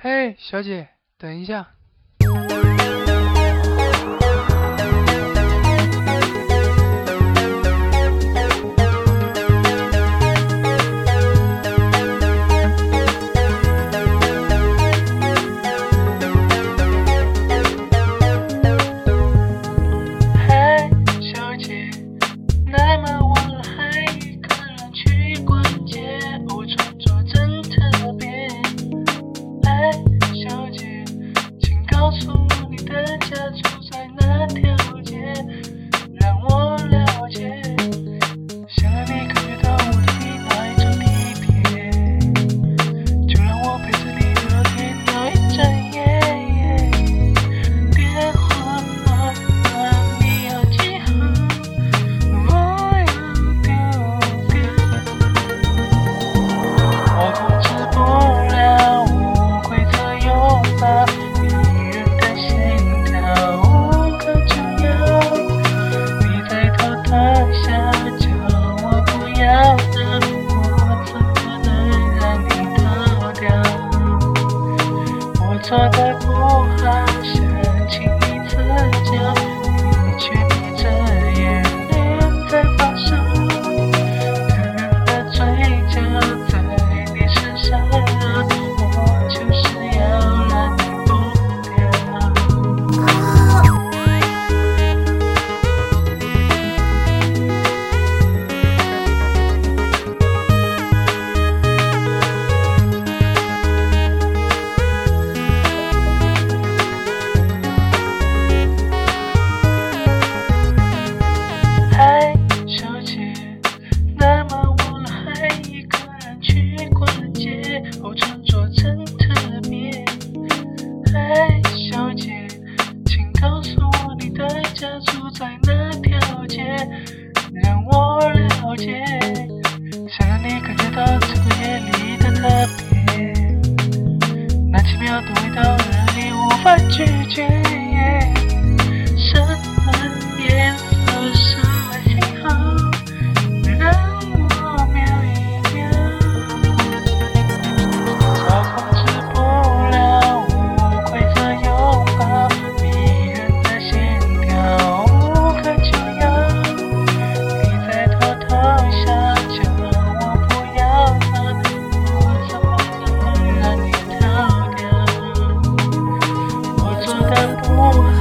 嘿小姐等一下。做的不好，想请你赐教，你却。住在那条街，让我了解，想让你感觉到这个夜里的特别，那奇妙的味道让你无法拒绝。Oh.